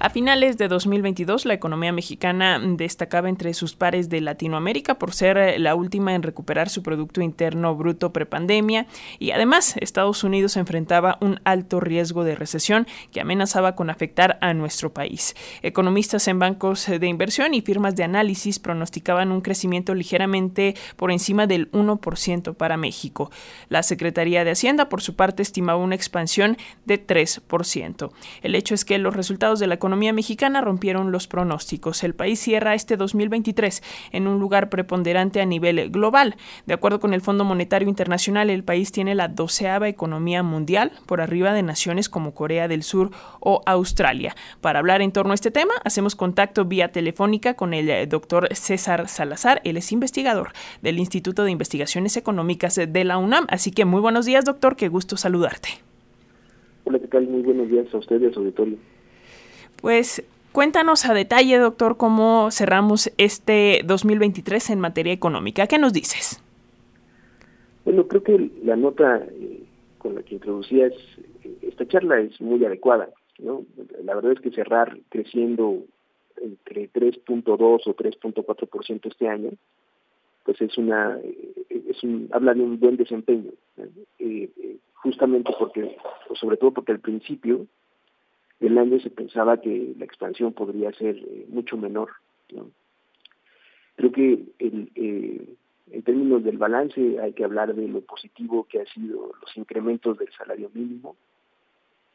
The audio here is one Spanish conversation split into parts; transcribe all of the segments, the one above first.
A finales de 2022, la economía mexicana destacaba entre sus pares de Latinoamérica por ser eh, la última en recuperar su Producto Interno Bruto prepandemia y además Estados Unidos enfrentaba un alto riesgo de recesión que amenazaba con afectar a nuestro país. Economistas en bancos de inversión y firmas de análisis pronosticaban un crecimiento ligeramente por encima del 1% para México. La Secretaría de Hacienda, por su parte, estimaba una expansión de 3%. El hecho es que los resultados de la economía mexicana rompieron los pronósticos. El país cierra este 2023 en un lugar preponderante a nivel global. De acuerdo con el Fondo Monetario Internacional, el país tiene la doceava economía mundial, por arriba de naciones como Corea del Sur o Australia. Para hablar en torno a este tema, hacemos contacto vía telefónica con el eh, doctor César Salazar. Él es investigador del Instituto de Investigaciones Económicas de la UNAM. Así que muy buenos días, doctor. Qué gusto saludarte. Hola, ¿qué tal? Muy buenos días a ustedes, auditorio. Pues cuéntanos a detalle, doctor, cómo cerramos este 2023 en materia económica. ¿Qué nos dices? Bueno, creo que la nota eh, con la que introducías eh, esta charla es muy adecuada. ¿no? La verdad es que cerrar creciendo entre 3.2 o 3.4% este año, pues es una, eh, es un, habla de un buen desempeño, justamente porque, o sobre todo porque al principio del año se pensaba que la expansión podría ser eh, mucho menor. Creo que eh, en términos del balance hay que hablar de lo positivo que ha sido los incrementos del salario mínimo,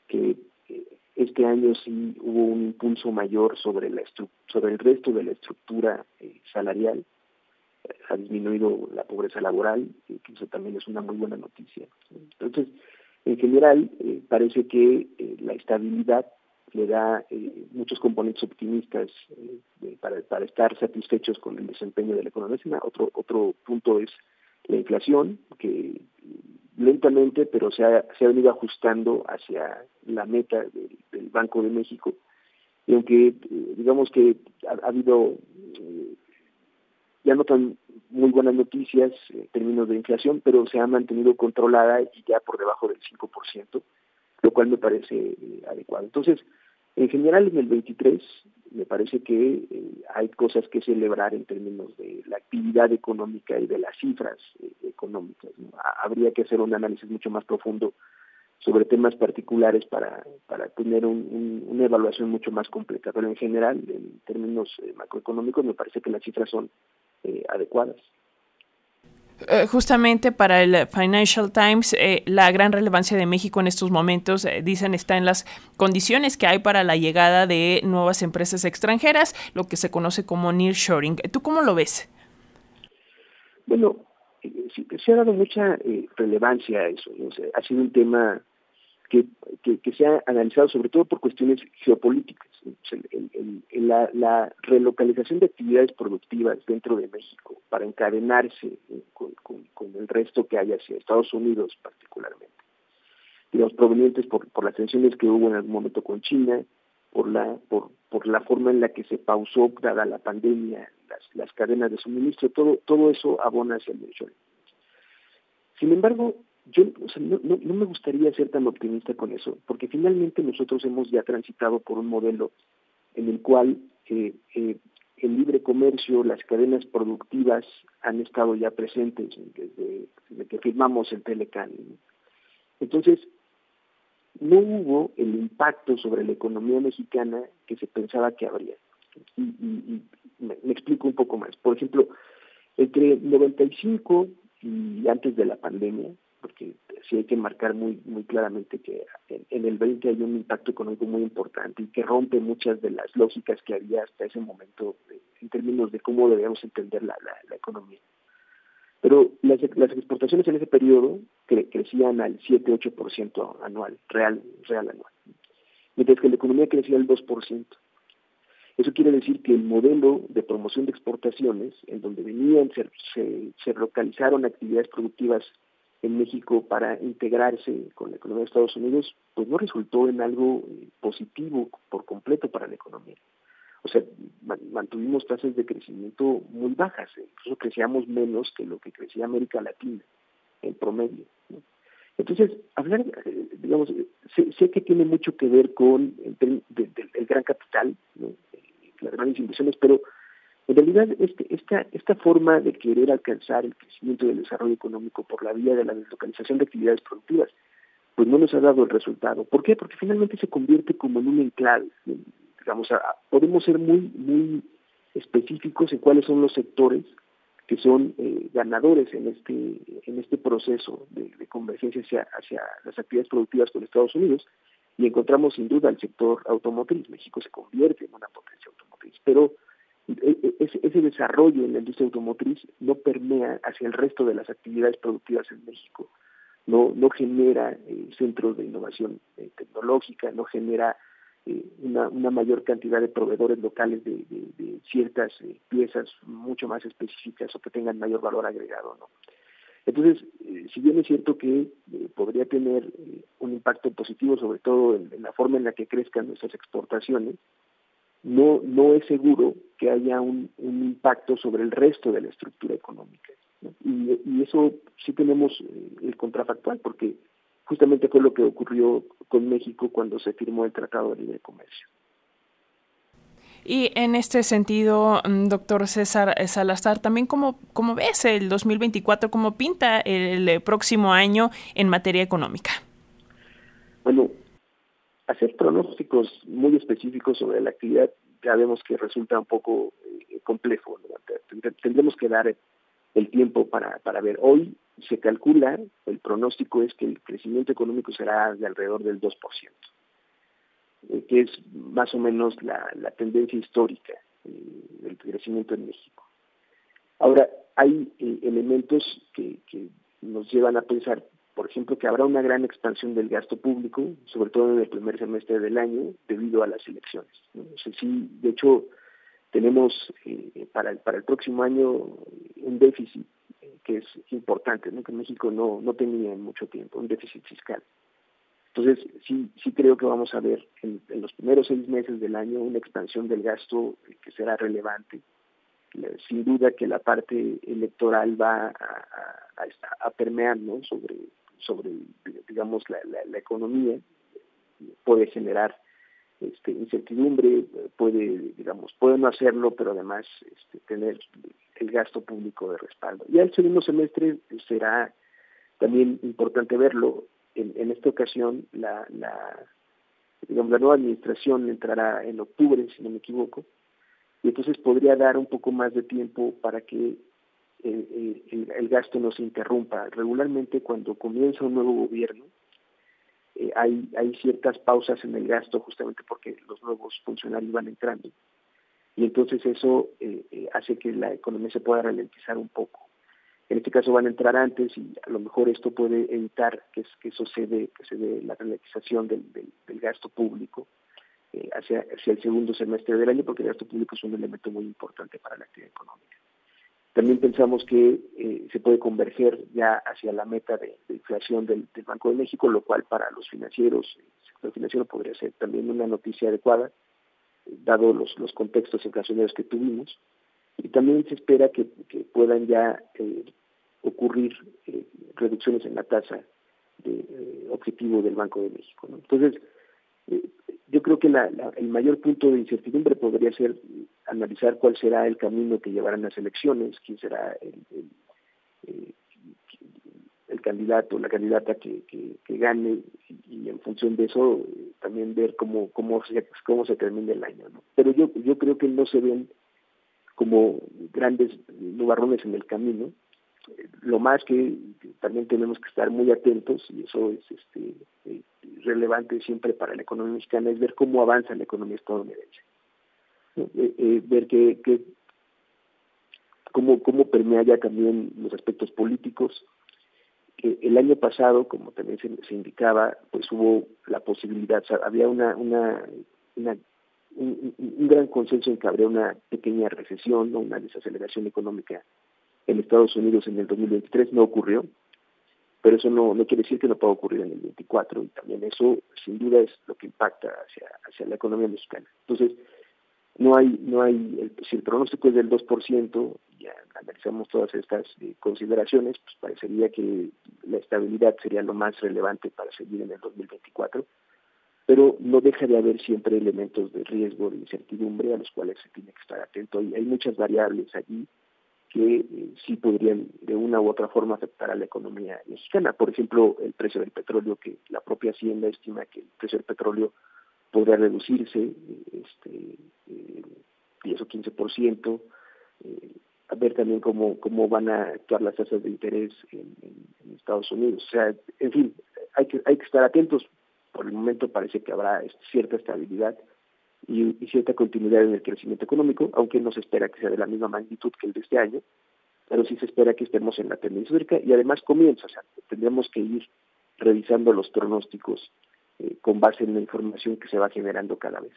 que eh, este año sí hubo un impulso mayor sobre el resto de la estructura salarial, ha disminuido la pobreza laboral, que eso también es una muy buena noticia. Entonces, en general, eh, parece que eh, la estabilidad le da eh, muchos componentes optimistas para, estar satisfechos con el desempeño de la economía. Otro, otro punto es la inflación, que lentamente, pero se ha, se ha venido ajustando hacia la meta del, Banco de México. Y aunque digamos que ha, habido ya no tan muy buenas noticias en términos de inflación, pero se ha mantenido controlada y ya por debajo del 5%, lo cual me parece eh, adecuado. Entonces, en general en el 23 me parece que eh, hay cosas que celebrar en términos de la actividad económica y de las cifras eh, económicas. Habría que hacer un análisis mucho más profundo sobre temas particulares para, para tener una evaluación mucho más completa. Pero en general, en términos macroeconómicos, me parece que las cifras son eh, adecuadas. Eh, justamente para el Financial Times, eh, la gran relevancia de México en estos momentos, dicen, está en las condiciones que hay para la llegada de nuevas empresas extranjeras, lo que se conoce como nearshoring. ¿Tú cómo lo ves? Bueno, se ha dado mucha relevancia a eso. ha sido un tema que, se ha analizado sobre todo por cuestiones geopolíticas. la, relocalización de actividades productivas dentro de México para encadenarse con, el resto que hay hacia Estados Unidos particularmente, digamos, provenientes por, las tensiones que hubo en algún momento con China, por la, por, por la forma en la que se pausó dada la pandemia, las, las cadenas de suministro, todo, todo eso abona hacia el mensual. Sin embargo, yo no, me gustaría ser tan optimista con eso, porque finalmente nosotros hemos ya transitado por un modelo en el cual eh, eh, el libre comercio, las cadenas productivas han estado ya presentes desde, que firmamos el Telecan. Entonces, no hubo el impacto sobre la economía mexicana que se pensaba que habría. Y, me, me, explico un poco más. Por ejemplo, entre 95 y antes de la pandemia, porque sí hay que marcar muy muy claramente que en, el 20 hay un impacto económico muy importante y que rompe muchas de las lógicas que había hasta ese momento eh, en términos de cómo debíamos entender la, la, economía. Pero las, las, exportaciones en ese periodo crecían al 7-8% anual, real, real anual, mientras que la economía crecía al 2%. Eso quiere decir que el modelo de promoción de exportaciones, en donde venían, se, se localizaron actividades productivas en México para integrarse con la economía de Estados Unidos, pues no resultó en algo eh, positivo por completo para la economía. O sea, mantuvimos tasas de crecimiento muy bajas, eh, incluso crecíamos menos que lo que crecía América Latina en promedio. Entonces, hablar, eh, digamos, sé, que tiene mucho que ver con el, gran capital, las grandes inversiones, pero en realidad este, esta, esta forma de querer alcanzar el crecimiento y el desarrollo económico por la vía de la deslocalización de actividades productivas, pues no nos ha dado el resultado. ¿Por qué? Porque finalmente se convierte como en un enclave. Digamos, podemos ser muy, muy específicos en cuáles son los sectores que son eh, ganadores en este en este proceso de, convergencia hacia, hacia las actividades productivas con Estados Unidos y encontramos sin duda el sector automotriz. México se convierte en una potencia automotriz, pero ese, ese desarrollo en la industria automotriz no permea hacia el resto de las actividades productivas en México, no, no genera eh, centros de innovación eh, tecnológica, no genera eh, una, una, mayor cantidad de proveedores locales de, de, ciertas piezas mucho más específicas o que tengan mayor valor agregado. ¿no? Entonces, si bien es cierto que podría tener un impacto positivo, sobre todo en, la forma en la que crezcan nuestras exportaciones, no, no es seguro que haya un, un impacto sobre el resto de la estructura económica. Y, y, eso sí tenemos el contrafactual, porque justamente fue lo que ocurrió con México cuando se firmó el Tratado de Libre Comercio. Y en este sentido, mm, doctor César Salazar, también cómo, cómo ves el 2024, cómo pinta el próximo año en materia económica. Bueno, hacer pronósticos muy específicos sobre la actividad ya vemos que resulta un poco eh, complejo. Tendremos que dar el tiempo para, para ver. Hoy se calcula, el pronóstico es que el crecimiento económico será de alrededor del 2%, eh, que es más o menos la, tendencia histórica eh, del crecimiento en México. Ahora, hay eh, elementos que, nos llevan a pensar, por ejemplo, que habrá una gran expansión del gasto público, sobre todo en el primer semestre del año, debido a las elecciones. sí, de hecho, tenemos para, para el próximo año un déficit que es importante, ¿no? que México no, no tenía en mucho tiempo, un déficit fiscal. Entonces, sí, sí creo que vamos a ver en, los primeros seis meses del año una expansión del gasto que será relevante. Sin duda que la parte electoral va a, a, permear ¿no? sobre, sobre, digamos, la, la, economía, puede generar este, incertidumbre, puede, digamos, puede no hacerlo, pero además este, tener el gasto público de respaldo. Y al segundo semestre será también importante verlo. En, en esta ocasión, la, la, digamos, la nueva administración entrará en octubre, si no me equivoco, y entonces podría dar un poco más de tiempo para que el, gasto no se interrumpa. Regularmente cuando comienza un nuevo gobierno, eh, hay, ciertas pausas en el gasto justamente porque los nuevos funcionarios van entrando y entonces eso eh, eh, hace que la economía se pueda ralentizar un poco. En este caso van a entrar antes y a lo mejor esto puede evitar que, eso se dé, que se dé la ralentización del, del, gasto público hacia, hacia el segundo semestre del año, porque el gasto público es un elemento muy importante para la actividad económica. También pensamos que se puede converger ya hacia la meta de, inflación del, Banco de México, lo cual para los financieros, el sector financiero podría ser también una noticia adecuada dado los, los contextos inflacionarios que tuvimos, y también se espera que, puedan ya eh, ocurrir eh, reducciones en la tasa de eh, objetivo del Banco de México. Entonces, yo creo que el mayor punto de incertidumbre podría ser analizar cuál será el camino que llevarán las elecciones, quién será el, el, el candidato, la candidata que, que, gane y, en función de eso eh, también ver cómo cómo se, cómo se termina el año. Pero yo yo creo que no se ven como grandes nubarrones en el camino. Lo más que también tenemos que estar muy atentos y eso es este eh, relevante siempre para la economía mexicana es ver cómo avanza la economía estadounidense. Eh, ver que, cómo, cómo permea ya también los aspectos políticos, el año pasado, como también se, indicaba, pues hubo la posibilidad, había una, un, gran consenso en que habría una pequeña recesión o una desaceleración económica en Estados Unidos en el 2023, no ocurrió, pero eso no, no quiere decir que no pueda ocurrir en el 24 y también eso sin duda es lo que impacta hacia, hacia la economía mexicana. Entonces, no hay, no hay, el, si el pronóstico es del 2%, ya analizamos todas estas eh, consideraciones, pues parecería que la estabilidad sería lo más relevante para seguir en el 2024. pero no deja de haber siempre elementos de riesgo, de incertidumbre a los cuales se tiene que estar atento. Hay muchas variables allí que eh, sí podrían de una u otra forma afectar a la economía mexicana. Por ejemplo, el precio del petróleo, que la propia Hacienda estima que el precio del petróleo podría reducirse este, eh, 10 o 15%, eh, a ver también cómo, cómo van a actuar las tasas de interés en, Estados Unidos. O sea, en fin, hay que, hay que estar atentos. Por el momento parece que habrá cierta estabilidad y, cierta continuidad en el crecimiento económico, aunque no se espera que sea de la misma magnitud que el de este año, pero sí se espera que estemos en la tendencia y además comienza, o sea, tendremos que ir revisando los pronósticos eh, con base en la información que se va generando cada vez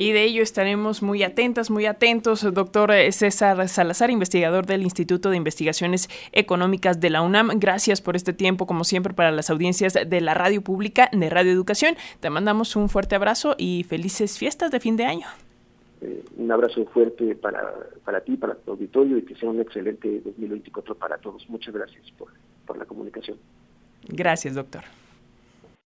y de ello estaremos muy atentas, muy atentos. Doctor eh, César Salazar, investigador del Instituto de Investigaciones Económicas de la UNAM, gracias por este tiempo, como siempre, para las audiencias de la radio pública de Radio Educación. Te mandamos un fuerte abrazo y felices fiestas de fin de año. Eh, un abrazo fuerte para, para ti, para tu auditorio y que sea un excelente 2024 para todos. Muchas gracias por, por la comunicación. Gracias, doctor.